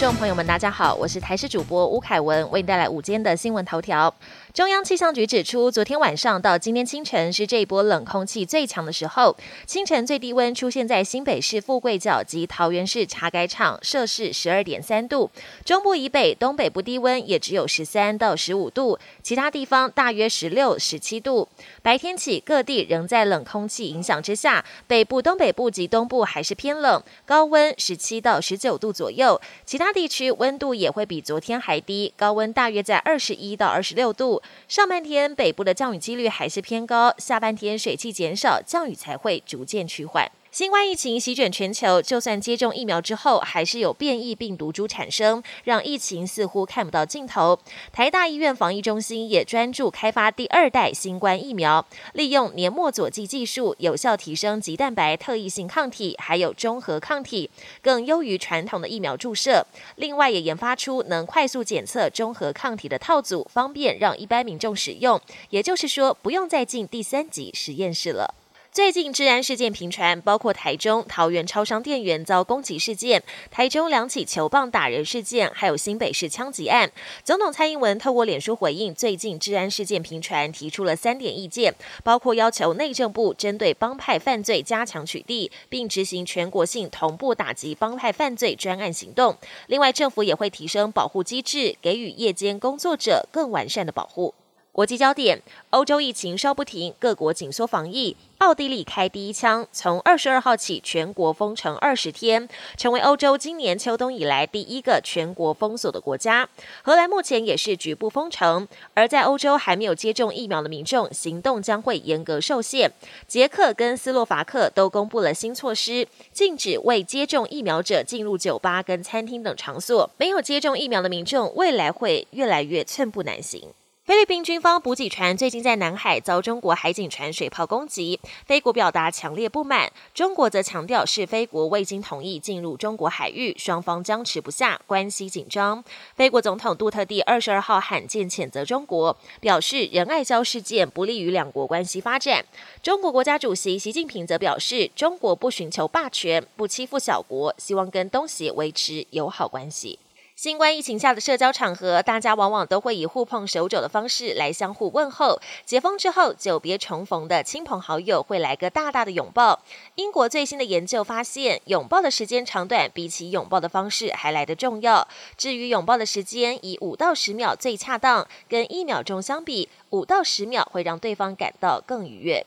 众朋友们，大家好，我是台视主播吴凯文，为你带来午间的新闻头条。中央气象局指出，昨天晚上到今天清晨是这一波冷空气最强的时候。清晨最低温出现在新北市富贵角及桃园市茶改场，摄氏十二点三度。中部以北、东北部低温也只有十三到十五度，其他地方大约十六、十七度。白天起各地仍在冷空气影响之下，北部、东北部及东部还是偏冷，高温十七到十九度左右。其他地区温度也会比昨天还低，高温大约在二十一到二十六度。上半天北部的降雨几率还是偏高，下半天水汽减少，降雨才会逐渐趋缓。新冠疫情席卷全球，就算接种疫苗之后，还是有变异病毒株产生，让疫情似乎看不到尽头。台大医院防疫中心也专注开发第二代新冠疫苗，利用黏膜佐剂技术，有效提升棘蛋白特异性抗体，还有中和抗体，更优于传统的疫苗注射。另外，也研发出能快速检测中和抗体的套组，方便让一般民众使用。也就是说，不用再进第三级实验室了。最近治安事件频传，包括台中桃园超商店员遭攻击事件、台中两起球棒打人事件，还有新北市枪击案。总统蔡英文透过脸书回应最近治安事件频传，提出了三点意见，包括要求内政部针对帮派犯罪加强取缔，并执行全国性同步打击帮派犯罪专案行动。另外，政府也会提升保护机制，给予夜间工作者更完善的保护。国际焦点：欧洲疫情稍不停，各国紧缩防疫。奥地利开第一枪，从二十二号起全国封城二十天，成为欧洲今年秋冬以来第一个全国封锁的国家。荷兰目前也是局部封城，而在欧洲还没有接种疫苗的民众，行动将会严格受限。捷克跟斯洛伐克都公布了新措施，禁止未接种疫苗者进入酒吧跟餐厅等场所。没有接种疫苗的民众，未来会越来越寸步难行。菲律宾军方补给船最近在南海遭中国海警船水炮攻击，菲国表达强烈不满，中国则强调是菲国未经同意进入中国海域，双方僵持不下，关系紧张。菲国总统杜特地二十二号罕见谴责中国，表示仁爱礁事件不利于两国关系发展。中国国家主席习近平则表示，中国不寻求霸权，不欺负小国，希望跟东协维持友好关系。新冠疫情下的社交场合，大家往往都会以互碰手肘的方式来相互问候。解封之后，久别重逢的亲朋好友会来个大大的拥抱。英国最新的研究发现，拥抱的时间长短比起拥抱的方式还来得重要。至于拥抱的时间，以五到十秒最恰当，跟一秒钟相比，五到十秒会让对方感到更愉悦。